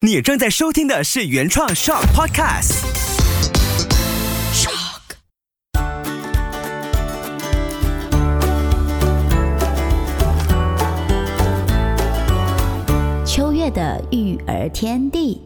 你正在收听的是原创 Shock Podcast。Shock。秋月的育儿天地。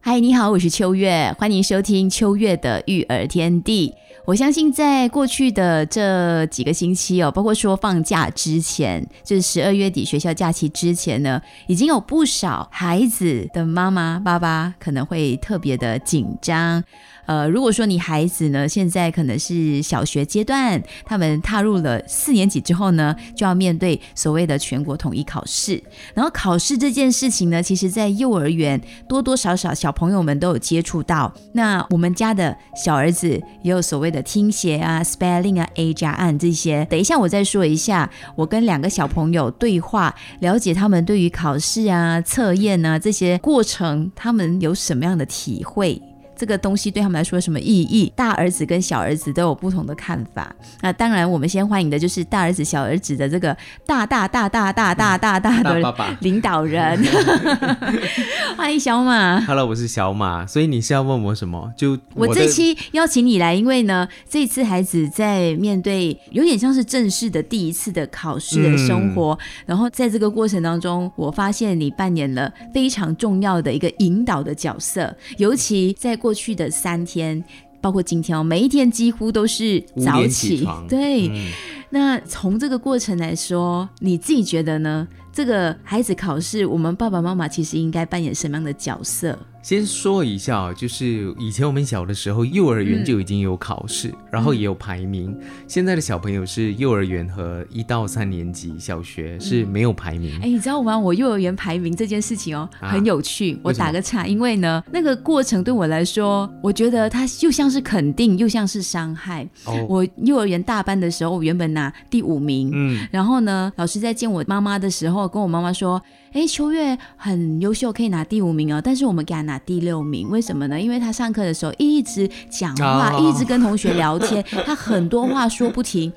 嗨，你好，我是秋月，欢迎收听秋月的育儿天地。我相信在过去的这几个星期哦，包括说放假之前，就是十二月底学校假期之前呢，已经有不少孩子的妈妈、爸爸可能会特别的紧张。呃，如果说你孩子呢，现在可能是小学阶段，他们踏入了四年级之后呢，就要面对所谓的全国统一考试。然后考试这件事情呢，其实在幼儿园多多少少小朋友们都有接触到。那我们家的小儿子也有所谓的听写啊、spelling 啊、A 加案这些。等一下我再说一下，我跟两个小朋友对话，了解他们对于考试啊、测验啊这些过程，他们有什么样的体会。这个东西对他们来说有什么意义？大儿子跟小儿子都有不同的看法。那当然，我们先欢迎的就是大儿子、小儿子的这个大大大大大大大大的领导人。欢迎小马。Hello，我是小马。所以你是要问我什么？就我这期邀请你来，因为呢，这次孩子在面对有点像是正式的第一次的考试的生活，然后在这个过程当中，我发现你扮演了非常重要的一个引导的角色，尤其在过。过去的三天，包括今天哦，每一天几乎都是早起。对，那从这个过程来说，你自己觉得呢？这个孩子考试，我们爸爸妈妈其实应该扮演什么样的角色？先说一下，就是以前我们小的时候，幼儿园就已经有考试，然后也有排名。现在的小朋友是幼儿园和一到三年级小学是没有排名。哎，你知道吗？我幼儿园排名这件事情哦，很有趣。我打个岔，因为呢，那个过程对我来说，我觉得它又像是肯定，又像是伤害。我幼儿园大班的时候，我原本拿第五名，嗯，然后呢，老师在见我妈妈的时候，跟我妈妈说。哎，秋月很优秀，可以拿第五名哦。但是我们给他拿第六名，为什么呢？因为他上课的时候一直讲话，一直跟同学聊天，他很多话说不停。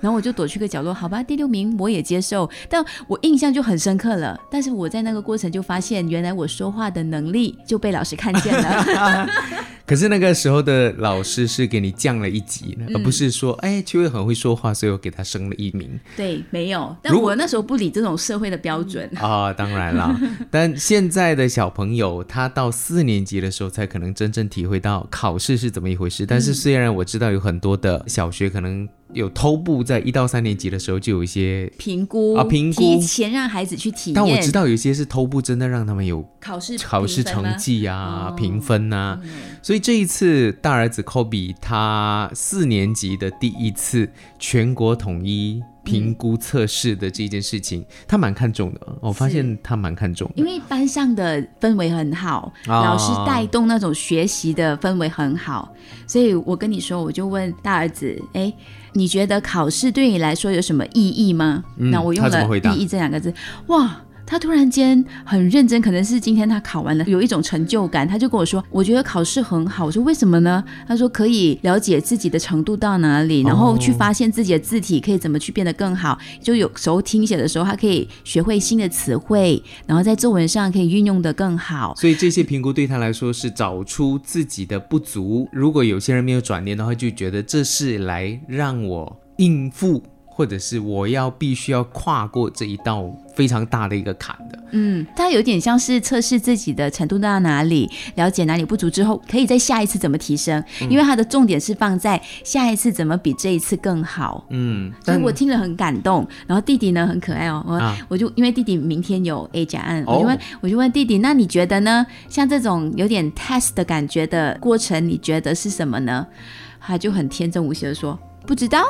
然后我就躲去个角落，好吧，第六名我也接受。但我印象就很深刻了。但是我在那个过程就发现，原来我说话的能力就被老师看见了。可是那个时候的老师是给你降了一级，而不是说，哎，秋月很会说话，所以我给他升了一名。对，没有。但我那时候不理这种社会的标准啊。当然了，但现在的小朋友，他到四年级的时候才可能真正体会到考试是怎么一回事。但是虽然我知道有很多的小学可能。有偷步，在一到三年级的时候就有一些评估啊，评估提前让孩子去体验。但我知道有些是偷步，真的让他们有考试考试成绩啊，评分呐。所以这一次大儿子 Kobe 他四年级的第一次全国统一。评估测试的这件事情，他蛮看重的。我发现他蛮看重，因为班上的氛围很好，老师带动那种学习的氛围很好，所以我跟你说，我就问大儿子，哎，你觉得考试对你来说有什么意义吗？那我用了“意义”这两个字，哇。他突然间很认真，可能是今天他考完了，有一种成就感。他就跟我说：“我觉得考试很好。”我说：“为什么呢？”他说：“可以了解自己的程度到哪里，然后去发现自己的字体可以怎么去变得更好。就有时候听写的时候，他可以学会新的词汇，然后在作文上可以运用的更好。所以这些评估对他来说是找出自己的不足。如果有些人没有转念的话，就觉得这是来让我应付。或者是我要必须要跨过这一道非常大的一个坎的，嗯，它有点像是测试自己的程度到哪里，了解哪里不足之后，可以在下一次怎么提升，因为它的重点是放在下一次怎么比这一次更好，嗯，所以我听了很感动。然后弟弟呢很可爱哦，我我就因为弟弟明天有 A 加案，我就问我就问弟弟，那你觉得呢？像这种有点 test 的感觉的过程，你觉得是什么呢？他就很天真无邪的说。不知道，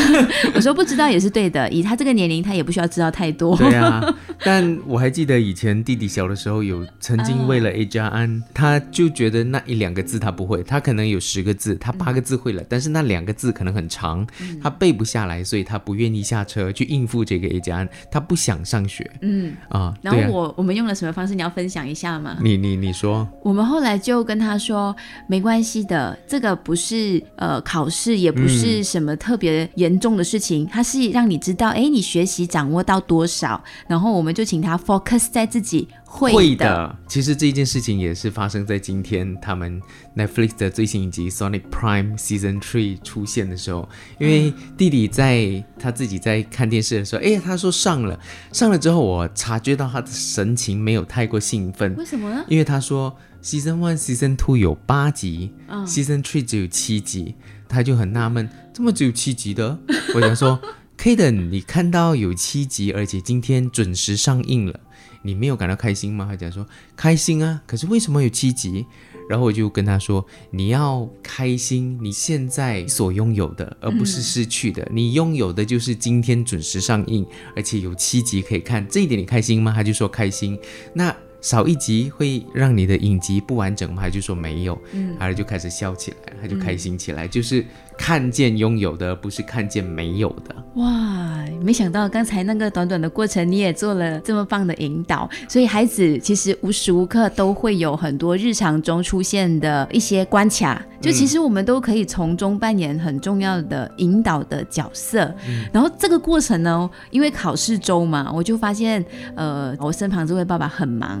我说不知道也是对的。以他这个年龄，他也不需要知道太多。对啊，但我还记得以前弟弟小的时候，有曾经为了 A 加安，他就觉得那一两个字他不会，他可能有十个字，他八个字会了，但是那两个字可能很长，他背不下来，所以他不愿意下车去应付这个 A 加安，他不想上学。嗯啊，然后我我们用了什么方式？你要分享一下吗？你你你说，我们后来就跟他说，没关系的，这个不是呃考试，也不是什。什么特别严重的事情，它是让你知道，哎，你学习掌握到多少，然后我们就请他 focus 在自己会的。其实这件事情也是发生在今天，他们 Netflix 的最新一集《Sonic Prime Season Three》出现的时候，因为弟弟在他自己在看电视的时候，哎，他说上了，上了之后，我察觉到他的神情没有太过兴奋，为什么呢？因为他说。Season One、Season Two 有八集，Season Three 只有七集，他就很纳闷，怎么只有七集的？我想说，Kaden，你看到有七集，而且今天准时上映了，你没有感到开心吗？他讲说开心啊，可是为什么有七集？然后我就跟他说，你要开心你现在所拥有的，而不是失去的。你拥有的就是今天准时上映，而且有七集可以看，这一点你开心吗？他就说开心。那。少一集会让你的影集不完整吗？他就说没有，嗯，然后就开始笑起来，他就开心起来，就是。看见拥有的，不是看见没有的。哇，没想到刚才那个短短的过程，你也做了这么棒的引导。所以孩子其实无时无刻都会有很多日常中出现的一些关卡，就其实我们都可以从中扮演很重要的引导的角色。然后这个过程呢，因为考试周嘛，我就发现，呃，我身旁这位爸爸很忙，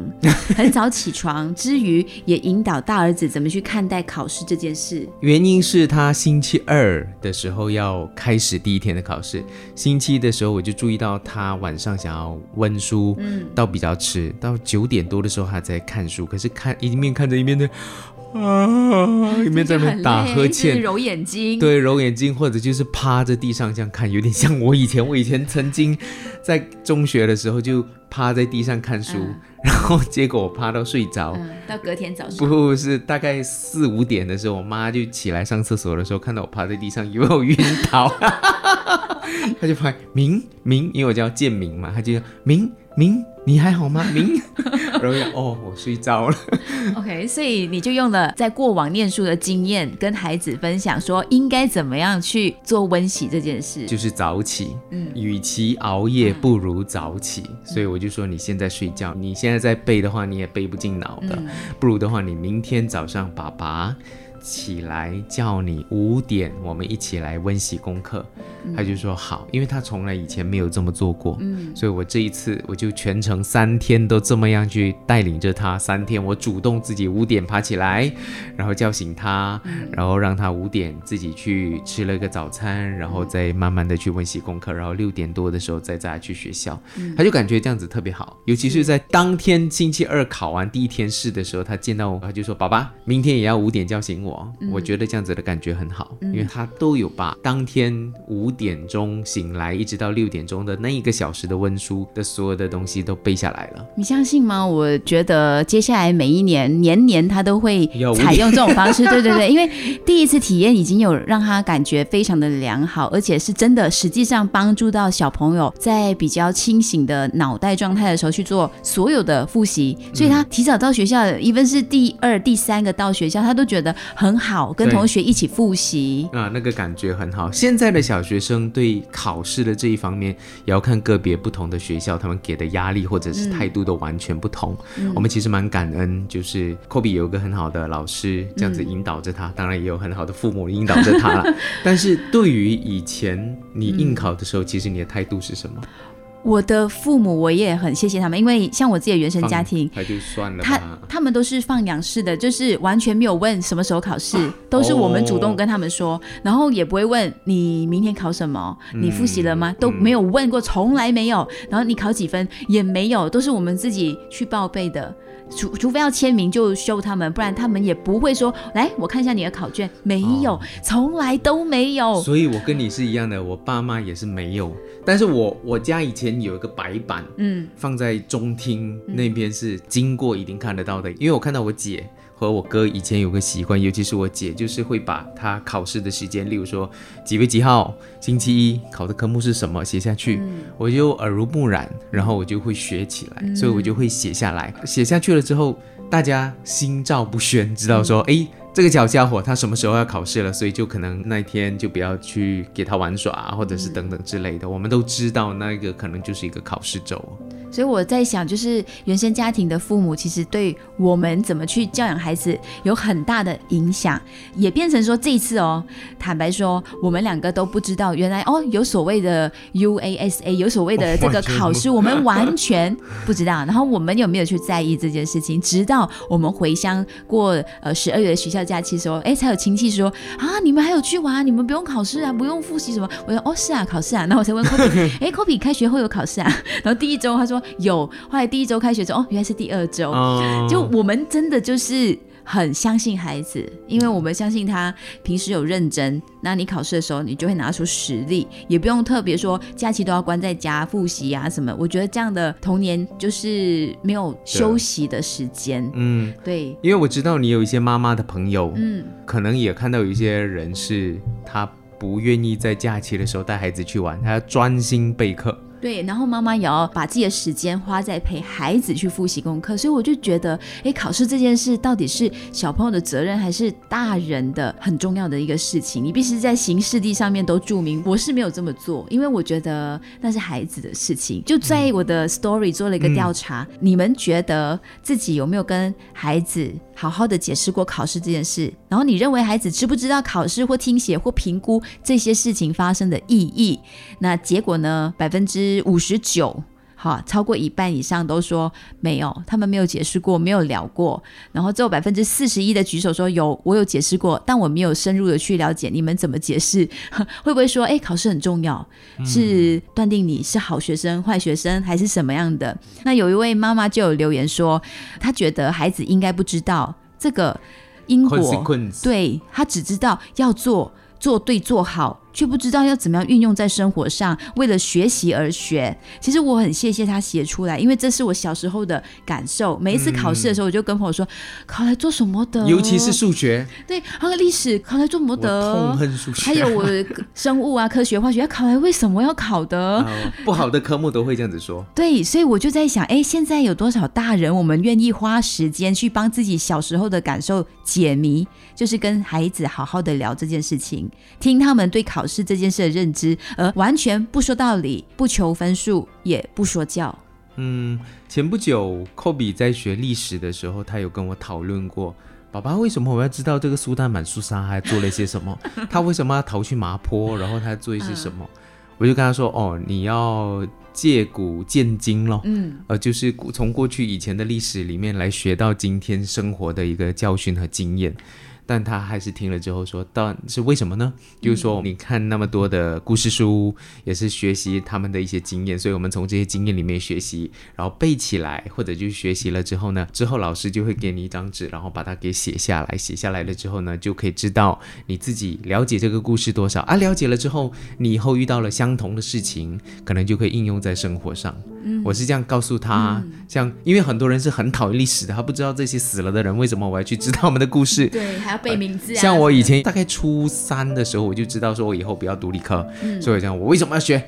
很早起床之余，也引导大儿子怎么去看待考试这件事。原因是他星期。二的时候要开始第一天的考试，星期一的时候我就注意到他晚上想要温书，嗯，到比较迟，到九点多的时候他在看书，可是看一面看着一面的啊，一面在那打呵欠，揉眼睛，对，揉眼睛，或者就是趴在地上这样看，有点像我以前，我以前曾经在中学的时候就趴在地上看书。然后结果我趴到睡着，到隔天早上不是大概四五点的时候，我妈就起来上厕所的时候，看到我趴在地上，以为我晕倒，她就拍明明，因为我叫建明嘛，她就明明。你还好吗，明？然后哦，我睡着了。OK，所以你就用了在过往念书的经验，跟孩子分享说应该怎么样去做温习这件事，就是早起。嗯，与其熬夜，不如早起。所以我就说，你现在睡觉，你现在在背的话，你也背不进脑的。不如的话，你明天早上爸爸。起来叫你五点，我们一起来温习功课。他就说好，因为他从来以前没有这么做过，嗯，所以我这一次我就全程三天都这么样去带领着他。三天我主动自己五点爬起来，然后叫醒他，然后让他五点自己去吃了个早餐，然后再慢慢的去温习功课，然后六点多的时候再再来去学校。他就感觉这样子特别好，尤其是在当天星期二考完第一天试的时候，他见到我，他就说：“爸爸，明天也要五点叫醒我。”我觉得这样子的感觉很好，因为他都有把当天五点钟醒来一直到六点钟的那一个小时的温书的所有的东西都背下来了。你相信吗？我觉得接下来每一年年年他都会采用这种方式。对对对，因为第一次体验已经有让他感觉非常的良好，而且是真的实际上帮助到小朋友在比较清醒的脑袋状态的时候去做所有的复习，所以他提早到学校，even 是第二、第三个到学校，他都觉得很好。好，跟同学一起复习啊，那个感觉很好。现在的小学生对考试的这一方面，也要看个别不同的学校，他们给的压力或者是态度都完全不同。我们其实蛮感恩，就是科比有一个很好的老师，这样子引导着他，当然也有很好的父母引导着他了。但是对于以前你应考的时候，其实你的态度是什么？我的父母，我也很谢谢他们，因为像我自己的原生家庭，他就算了，他他们都是放养式的，就是完全没有问什么时候考试，都是我们主动跟他们说，然后也不会问你明天考什么，你复习了吗？都没有问过，从来没有。然后你考几分也没有，都是我们自己去报备的。除除非要签名就收他们，不然他们也不会说来我看一下你的考卷，没有，从来都没有。所以我跟你是一样的，我爸妈也是没有。但是我我家以前有一个白板，嗯，放在中厅那边是经过一定看得到的，因为我看到我姐。和我哥以前有个习惯，尤其是我姐，就是会把她考试的时间，例如说几月几号，星期一考的科目是什么写下去，我就耳濡目染，然后我就会学起来，所以我就会写下来。写下去了之后，大家心照不宣，知道说，哎，这个小家伙他什么时候要考试了，所以就可能那一天就不要去给他玩耍，或者是等等之类的。我们都知道那个可能就是一个考试周。所以我在想，就是原生家庭的父母，其实对我们怎么去教养孩子有很大的影响，也变成说这一次哦，坦白说，我们两个都不知道原来哦有所谓的 UASA，有所谓的 这个考试，我们完全不知道。然后我们有没有去在意这件事情？直到我们回乡过呃十二月的学校假期的时候，哎，才有亲戚说啊，你们还有去玩，你们不用考试啊，不用复习什么。我说哦是啊，考试啊。然后我才问 Kobe，哎，Kobe 开学后有考试啊？然后第一周他说。有，后来第一周开学之后，哦，原来是第二周，就我们真的就是很相信孩子，因为我们相信他平时有认真，那你考试的时候，你就会拿出实力，也不用特别说假期都要关在家复习啊什么。我觉得这样的童年就是没有休息的时间，嗯，对，因为我知道你有一些妈妈的朋友，嗯，可能也看到有一些人是他不愿意在假期的时候带孩子去玩，他要专心备课。对，然后妈妈也要把自己的时间花在陪孩子去复习功课，所以我就觉得，哎，考试这件事到底是小朋友的责任，还是大人的很重要的一个事情？你必须在行事历上面都注明。我是没有这么做，因为我觉得那是孩子的事情。就在我的 story 做了一个调查，你们觉得自己有没有跟孩子好好的解释过考试这件事？然后你认为孩子知不知道考试或听写或评估这些事情发生的意义？那结果呢？百分之五十九，好，超过一半以上都说没有，他们没有解释过，没有聊过。然后只有百分之四十一的举手说有，我有解释过，但我没有深入的去了解你们怎么解释，会不会说，哎，考试很重要，是断定你是好学生、坏学生还是什么样的？那有一位妈妈就有留言说，她觉得孩子应该不知道这个因果，对他只知道要做。做对做好，却不知道要怎么样运用在生活上。为了学习而学，其实我很谢谢他写出来，因为这是我小时候的感受。每一次考试的时候，我就跟朋友说：“考来做什么的？”尤其是数学，对，还有历史，考来做什么的？痛恨数学。还有我 生物啊，科学、化学，考来为什么要考的？不好的科目都会这样子说。对，所以我就在想，哎，现在有多少大人，我们愿意花时间去帮自己小时候的感受解谜？就是跟孩子好好的聊这件事情，听他们对考试这件事的认知，而完全不说道理，不求分数，也不说教。嗯，前不久科比在学历史的时候，他有跟我讨论过，爸爸为什么我要知道这个苏丹满苏沙还做了些什么？他为什么要逃去麻坡？然后他做一些什么？我就跟他说，哦，你要借古鉴今咯，嗯，呃，就是从过去以前的历史里面来学到今天生活的一个教训和经验。但他还是听了之后说：“到是为什么呢？就是说，你看那么多的故事书，也是学习他们的一些经验，所以我们从这些经验里面学习，然后背起来，或者就是学习了之后呢，之后老师就会给你一张纸，然后把它给写下来。写下来了之后呢，就可以知道你自己了解这个故事多少啊？了解了之后，你以后遇到了相同的事情，可能就可以应用在生活上。我是这样告诉他，像因为很多人是很讨厌历史的，他不知道这些死了的人为什么我要去知道他们的故事。对，还要。背名字，像我以前大概初三的时候，我就知道说我以后不要读理科，所以这样我为什么要学？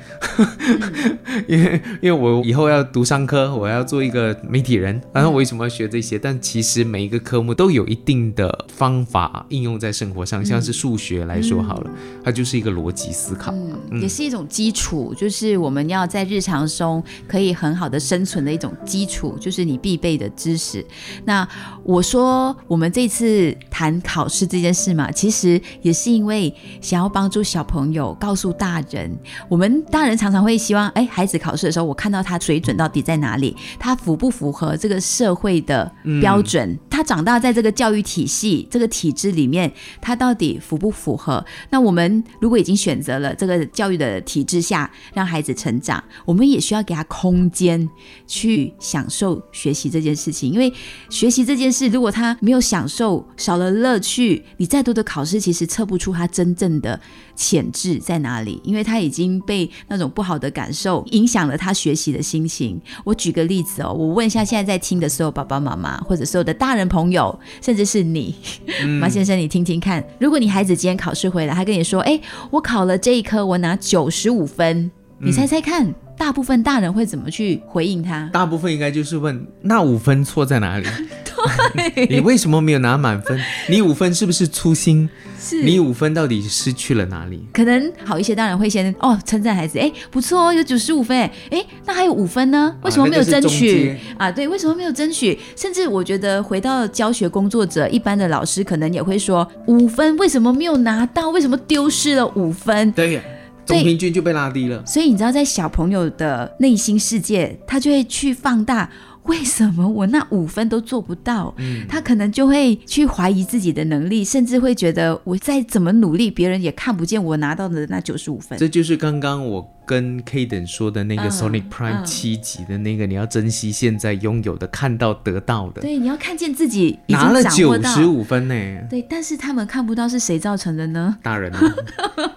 因为因为我以后要读商科，我要做一个媒体人，然后我为什么要学这些？但其实每一个科目都有一定的方法应用在生活上，像是数学来说好了，它就是一个逻辑思考，也是一种基础，就是我们要在日常中可以很好的生存的一种基础，就是你必备的知识。那我说我们这次谈考。考试这件事嘛，其实也是因为想要帮助小朋友告诉大人，我们大人常常会希望，哎，孩子考试的时候，我看到他水准到底在哪里，他符不符合这个社会的标准，他长大在这个教育体系、这个体制里面，他到底符不符合？那我们如果已经选择了这个教育的体制下让孩子成长，我们也需要给他空间去享受学习这件事情，因为学习这件事，如果他没有享受，少了乐趣。你再多的考试，其实测不出他真正的潜质在哪里，因为他已经被那种不好的感受影响了他学习的心情。我举个例子哦，我问一下现在在听的所有爸爸妈妈，或者所有的大人朋友，甚至是你，马先生，你听听看，如果你孩子今天考试回来，他跟你说，哎，我考了这一科，我拿九十五分，你猜猜看，大部分大人会怎么去回应他？大部分应该就是问，那五分错在哪里？对 你为什么没有拿满分？你五分是不是粗心？是你五分到底失去了哪里？可能好一些，当然会先哦称赞孩子，哎不错哦，有九十五分，哎那还有五分呢，为什么没有争取啊？对，为什么没有争取？甚至我觉得回到教学工作者，一般的老师可能也会说，五分为什么没有拿到？为什么丢失了五分？对呀，对总平均就被拉低了。所以你知道，在小朋友的内心世界，他就会去放大。为什么我那五分都做不到？嗯他可能就会去怀疑自己的能力，甚至会觉得我再怎么努力，别人也看不见我拿到的那九十五分。这就是刚刚我跟 Kaden 说的那个嗯 Sonic Prime 嗯七级的那个，你要珍惜现在拥有的，看到得到的。对，你要看见自己已拿了九。十五分呢，对，但是他们看不到是谁造成的呢？大人啊，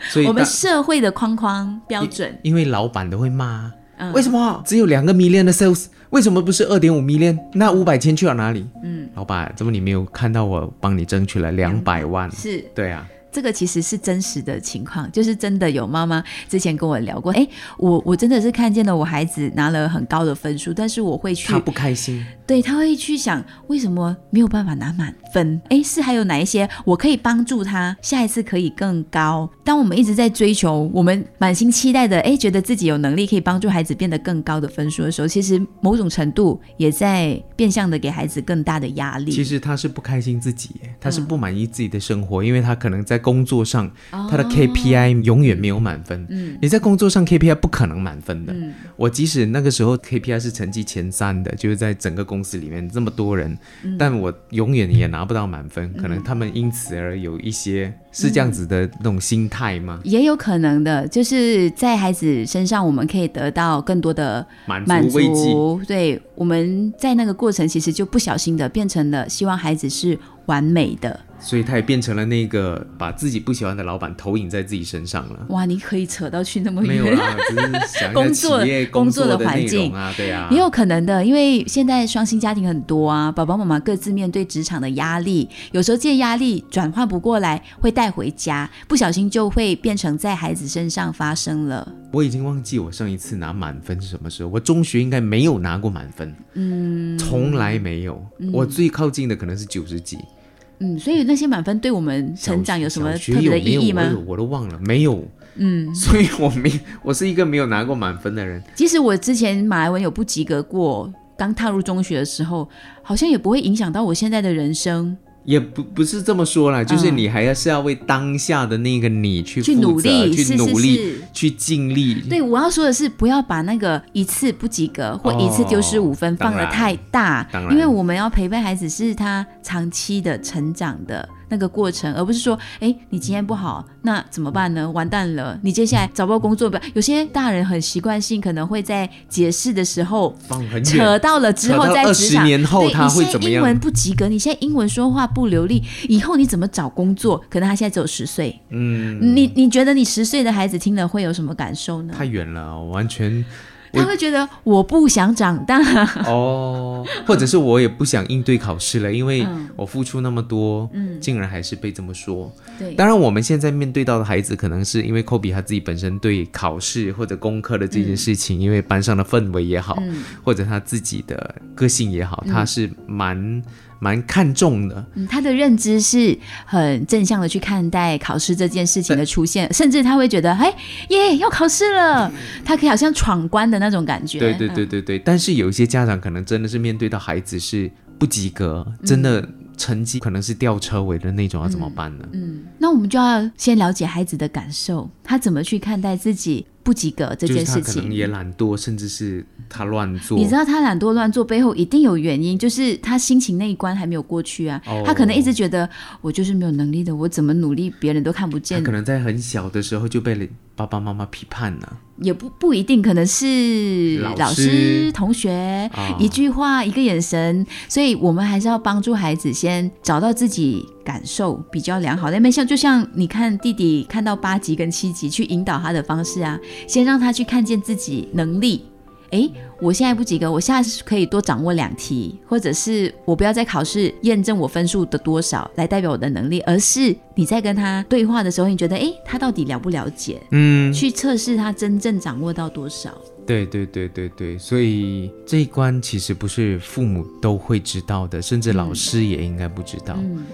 所以 我们社会的框框标准，因为老板都会骂，嗯。为什么只有两个 million 的 sales，为什么不是二点五 million？那五百千去了哪里？嗯，老板，怎么你没有看到我帮你争取了两百万？是。对啊，这个其实是真实的情况，就是真的有妈妈之前跟我聊过，哎，我我真的是看见了我孩子拿了很高的分数，但是我会去他不开心，对，他会去想为什么没有办法拿满分？诶，是还有哪一些我可以帮助他下一次可以更高？当我们一直在追求，我们满心期待的，诶，觉得自己有能力可以帮助孩子变得更高的分数的时候，其实某种程度也在变相的给孩子更大的压力。其实他是不开心自己，他是嗯不满意自己的生活，因为他可能在工作上，他的哦 KPI 永远没有满分。嗯你在工作上 KPI 不可能满分的。嗯我即使那个时候 KPI 是成绩前三的，就是在整个公司里面这么多人，嗯但我永远也拿不到满分。可能他们因此而有一些是这样子的那种心态吗？也有可能的，就是在孩子身上，我们可以得到更多的满满足慰藉。足。对，我们在那个过程，其实就不小心的变成了希望孩子是完美的。所以他也变成了那个把自己不喜欢的老板投影在自己身上了。哇，你可以扯到去那么远。没有啦，只是想一 工作工作的环境啊，对啊，也有可能的，因为现在双薪家庭很多啊，爸爸妈妈各自面对职场的压力，有时候这些压力转换不过来，会带回家，不小心就会变成在孩子身上发生了。我已经忘记我上一次拿满分是什么时候。我中学应该没有拿过满分，嗯，从来没有。我最靠近的可能是九十几。嗯，所以那些满分对我们成长有什么特别的意义吗我都忘了，没有。嗯，所以我没，我是一个没有拿过满分的人。即使我之前马来文有不及格过，刚踏入中学的时候，好像也不会影响到我现在的人生。也不不是这么说啦，就是嗯你还要是要为当下的那个你去去努力，去努力，是是。去尽力。对，我要说的是，不要把那个一次不及格或一次丢失五分哦放的太大，因为我们要陪伴孩子是他长期的成长的那个过程，而不是说，哎，你今天不好，那怎么办呢？完蛋了，你接下来找不到工作吧？有些大人很习惯性，可能会在解释的时候。扯到了之后，扯到在职场，年后对他会你现怎么样在英文不及格，你现在英文说话不流利，以后你怎么找工作？可能他现在只有十岁，嗯，你你觉得你十岁的孩子听了会有什么感受呢？太远了，完全他会觉得我不想长大。哦，或者是我也不想应对考试了，因为嗯。我付出那么多，嗯。竟然还是被这么说。对，当然，我们现在面对到的孩子，可能是因为科比他自己本身对考试或者功课的这件事情，因为班上的氛围也好，嗯。或者他自己的个性也好，他是蛮蛮看重的。嗯，他的认知是很正向的去看待考试这件事情的出现，甚至他会觉得，哎耶，要考试了，他可以好像闯关的那种感觉。对对对对对，但是有一些家长可能真的是面对到孩子是不及格，真的成绩可能是吊车尾的那种，要怎么办呢？嗯，那我们就要先了解孩子的感受，他怎么去看待自己不及格这件事就是他可能情。也懒惰，甚至是他乱做。你知道他懒惰乱做背后一定有原因，就是他心情那一关还没有过去啊。哦他可能一直觉得我就是没有能力的，我怎么努力别人都看不他见可，能在很小的时候就被爸爸妈妈批判了。也不不一定，可能是老老师师、同学、啊一句话、一个眼神，所以我们还是要帮助孩子先找到自己感受比较良好的。那像就像你看弟弟看到八级跟七级，去引导他的方式啊，先让他去看见自己能力。诶，我现在不及格，我下次可以多掌握两题，或者是我不要再考试验证我分数的多少来代表我的能力，而是你在跟他对话的时候，你觉得诶，他到底了不了解？嗯，去测试他真正掌握到多少。对对对对对，所以这一关其实不是父母都会知道的，甚至老师也应该不知道。嗯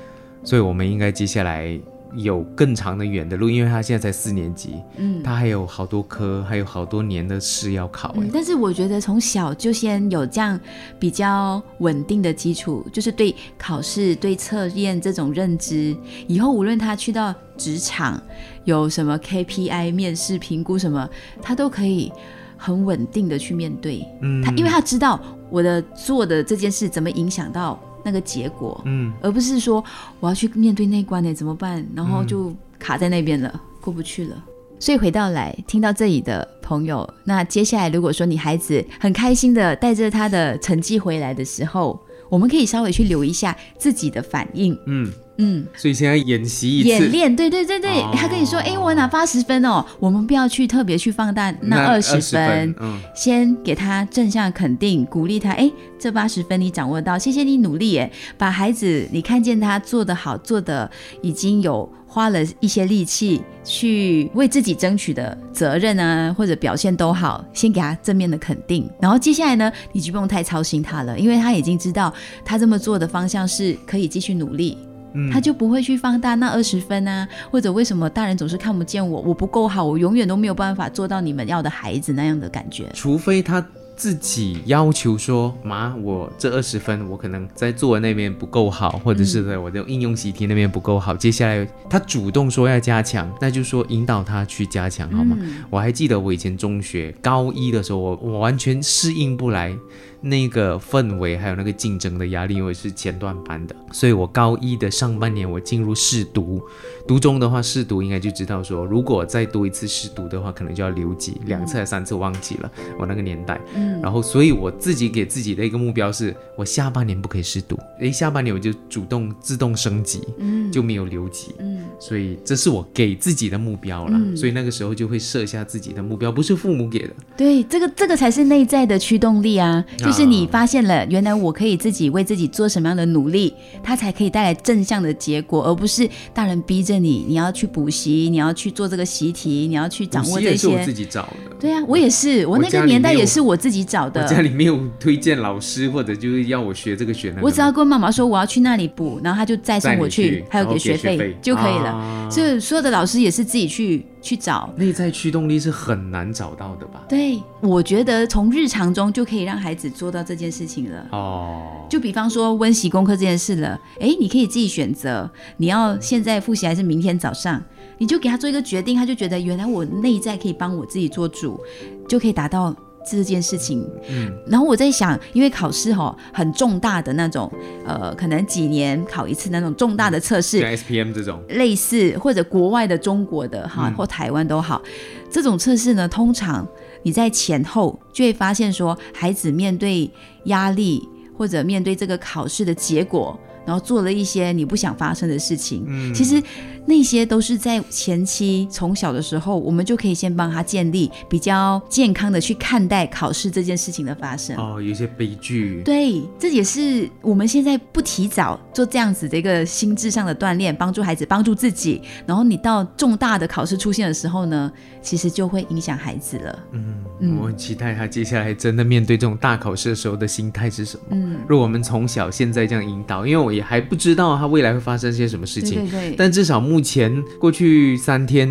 所以我们应该接下来有更长的远的路，因为他现在才四年级，嗯他还有好多科，还有好多年的试要考。但是我觉得从小就先有这样比较稳定的基础，就是对考试、对测验这种认知，以后无论他去到职场，有什么 KPI 面试评估什么，他都可以很稳定的去面对。嗯他因为他知道我的做的这件事怎么影响到那个结果，嗯，而不是说我要去面对那关呢怎么办，然后就卡在那边了，过不去了。所以回到来听到这里的朋友，那接下来如果说你孩子很开心的带着他的成绩回来的时候，我们可以稍微去留一下自己的反应，嗯，嗯，所以现在演习一次，演练，对对对对，哦他跟你说，哎，我拿八十分哦，我们不要去特别去放大那二十20分，嗯，先给他正向肯定，鼓励他。哎，这八十分你掌握到，谢谢你努力。哎，把孩子你看见他做得好，做的已经有花了一些力气去为自己争取的责任啊，或者表现都好，先给他正面的肯定。然后接下来呢，你就不用太操心他了，因为他已经知道他这么做的方向是可以继续努力。嗯他就不会去放大那二十分啊，或者为什么大人总是看不见我，我不够好，我永远都没有办法做到你们要的孩子那样的感觉。除非他自己要求说，妈，我这二十分，我可能在作文那边不够好，或者是在我的应用习题那边不够好，接下来他主动说要加强，那就说引导他去加强，好吗？嗯我还记得我以前中学高一的时候，我我完全适应不来那个氛围，还有那个竞争的压力，因为是前段班的，所以我高一的上半年我进入试读，读中的话试读应该就知道说，如果再读一次试读的话，可能就要留级两次还是三次忘记了，我那个年代，嗯。然后所以我自己给自己的一个目标是，我下半年不可以试读，诶，下半年我就主动自动升级，嗯。就没有留级。嗯。所以这是我给自己的目标啦，嗯。所以那个时候就会设下自己的目标，不是父母给的。对，这个这个才是内在的驱动力啊！就是你发现了，原来我可以自己为自己做什么样的努力，它才可以带来正向的结果，而不是大人逼着你，你要去补习，你要去做这个习题，你要去掌握这补习也是我自些。己找的。对啊，我也是，我我那个年代也是我自己找我的。家里没有推荐老师，或者就是要我学这个学那个。我只要跟妈妈说我要去那里补，然后他就再送我去还有给学费就可以了。啊所以所有的老师也是自己去去找。内在驱动力是很难找到的吧？对，我觉得从日常中就可以让孩子做到这件事情了。哦，就比方说温习功课这件事了，诶，你可以自己选择，你要现在复习还是明天早上，你就给他做一个决定，他就觉得原来我内在可以帮我自己做主，就可以达到这件事情。嗯，然后我在想，因为考试哈、很重大的那种，呃，可能几年考一次那种重大的测试，像 SPM 这种，类似或者国外的中国的哈嗯。或台湾都好，这种测试呢，通常你在前后就会发现说，孩子面对压力或者面对这个考试的结果，然后做了一些你不想发生的事情。嗯其实那些都是在前期从小的时候，我们就可以先帮他建立比较健康的去看待考试这件事情的发生。哦，有一些悲剧。对，这也是我们现在不提早做这样子的一个心智上的锻炼，帮助孩子，帮助自己。然后你到重大的考试出现的时候呢，其实就会影响孩子了。嗯，嗯我很期待他接下来真的面对这种大考试的时候的心态是什么。嗯，如果我们从小现在这样引导，因为我也还不知道他未来会发生些什么事情，对对，但至少目前过去三天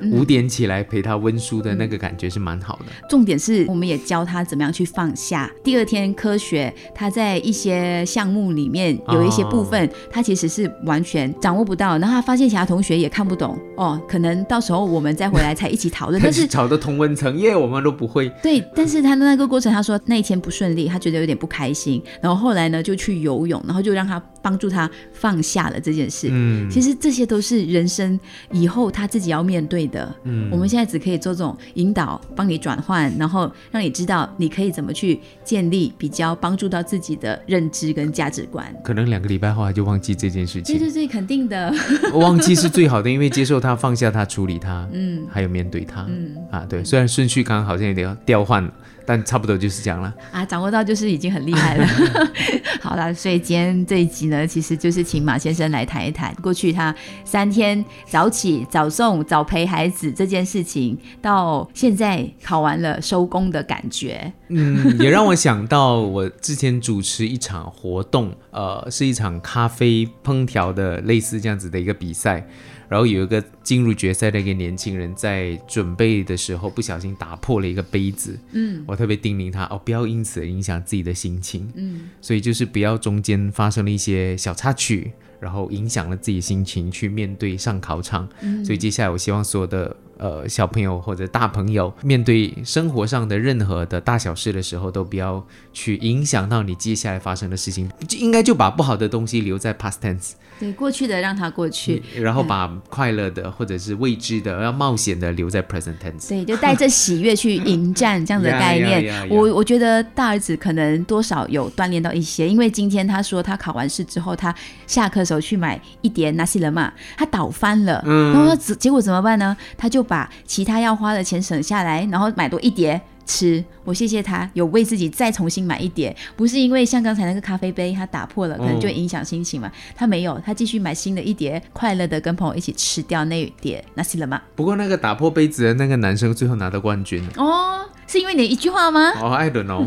嗯五点起来陪他温书的那个感觉是蛮好的。重点是我们也教他怎么样去放下。第二天科学，他在一些项目里面有一些部分，他其实是完全掌握不到，然后他发现其他同学也看不懂哦，可能到时候我们再回来才一起讨论。但 但是是吵得同温层，耶，我们都不会。对，但是他的那个过程，他说那一天不顺利，他觉得有点不开心，然后后来呢就去游泳，然后就让他帮助他放下了这件事。嗯，其实这些都是人生以后他自己要面对的。嗯我们现在只可以做这种引导，帮你转换，然后让你知道你可以怎么去建立比较帮助到自己的认知跟价值观。可能两个礼拜后他就忘记这件事情。对对对，肯定的。忘记是最好的，因为接受他、放下他、处理他，嗯还有面对他。嗯，啊，对，虽然顺序刚刚好像有点调换了，但差不多就是这样了。啊，掌握到就是已经很厉害了。好了，所以今天这一集呢，其实就是请马先生来谈一谈过去他三天早起、早送、早陪孩子这件事情，到现在考完了收工的感觉。嗯，也让我想到我之前主持一场活动，呃，是一场咖啡烹调的类似这样子的一个比赛。然后有一个进入决赛的一个年轻人，在准备的时候不小心打破了一个杯子。嗯，我特别叮咛他哦，不要因此影响自己的心情。嗯，所以就是不要中间发生了一些小插曲，然后影响了自己心情去面对上考场。嗯，所以接下来我希望所有的。呃，小朋友或者大朋友，面对生活上的任何的大小事的时候，都不要去影响到你接下来发生的事情，应该就把不好的东西留在 past tense，对，过去的让它过去，然后把快乐的或者是未知的、要冒险的留在 present tense，对，就带着喜悦去迎战这样的概念。我我觉得大儿子可能多少有锻炼到一些，因为今天他说他考完试之后，他下课时候去买一碟纳西人嘛，他倒翻了，嗯然后结结果怎么办呢？他就。把其他要花的钱省下来，然后买多一叠吃。我谢谢他有为自己再重新买一碟，不是因为像刚才那个咖啡杯他打破了，可能就影响心情嘛。他没有，他继续买新的一碟，快乐的跟朋友一起吃掉那一碟。那行了吗？不过那个打破杯子的那个男生最后拿到冠军哦。是因为你一句话吗？哦，艾伦哦，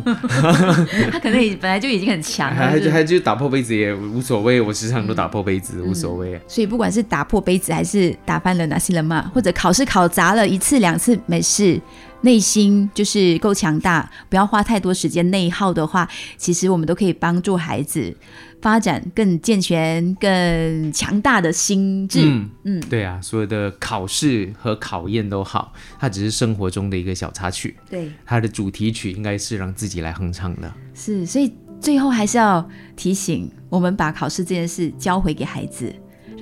他可能也本来就已经很强了，还就还就打破杯子也无所谓，我时常都打破杯子，无所谓。所以不管是打破杯子，还是打翻了哪些人嘛，或者考试考砸了一次两次没事，内心就是够强大，不要花太多时间内耗的话，其实我们都可以帮助孩子。发展更健全、更强大的心智。嗯嗯，对啊，所有的考试和考验都好，它只是生活中的一个小插曲。对，它的主题曲应该是让自己来哼唱的。是，所以最后还是要提醒我们，把考试这件事交回给孩子。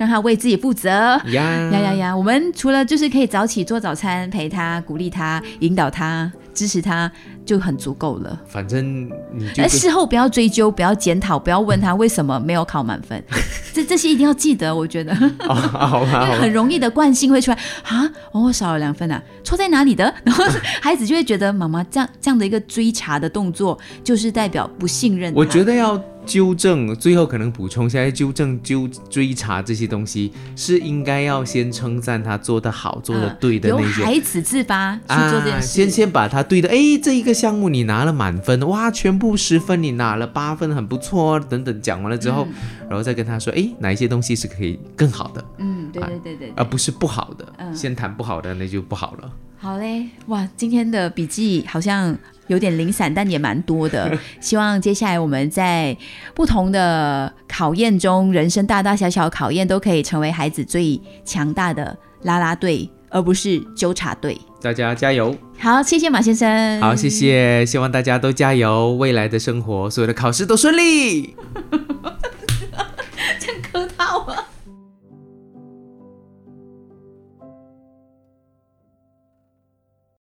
让他为自己负责呀呀呀呀！我们除了就是可以早起做早餐，陪他、鼓励他、引导他、支持他，就很足够了。反正你而事后不要追究，不要检讨，不要问他为什么没有考满分。这这些一定要记得，我觉得。好吧，很容易的惯性会出来啊！哦，少了两分啊，错在哪里的？然后孩子就会觉得妈妈这样这样的一个追查的动作，就是代表不信任。我觉得要。纠正，最后可能补充一下，纠正、纠追查这些东西，是应该要先称赞他做得好、做得对的那些。由孩子自发去做这件事。先先把他对的，哎，这一个项目你拿了满分，哇，全部十分，你拿了八分，很不错，等等，讲完了之后，然后再跟他说，哎，哪一些东西是可以更好的？嗯，对对对对，而不是不好的。嗯，先谈不好的，那就不好了。好嘞，哇，今天的笔记好像。有点零散，但也蛮多的。希望接下来我们在不同的考验中，人生大大小小考验都可以成为孩子最强大的拉拉队，而不是纠察队。大家加油！好，谢谢马先生。好，谢谢，希望大家都加油，未来的生活，所有的考试都顺利。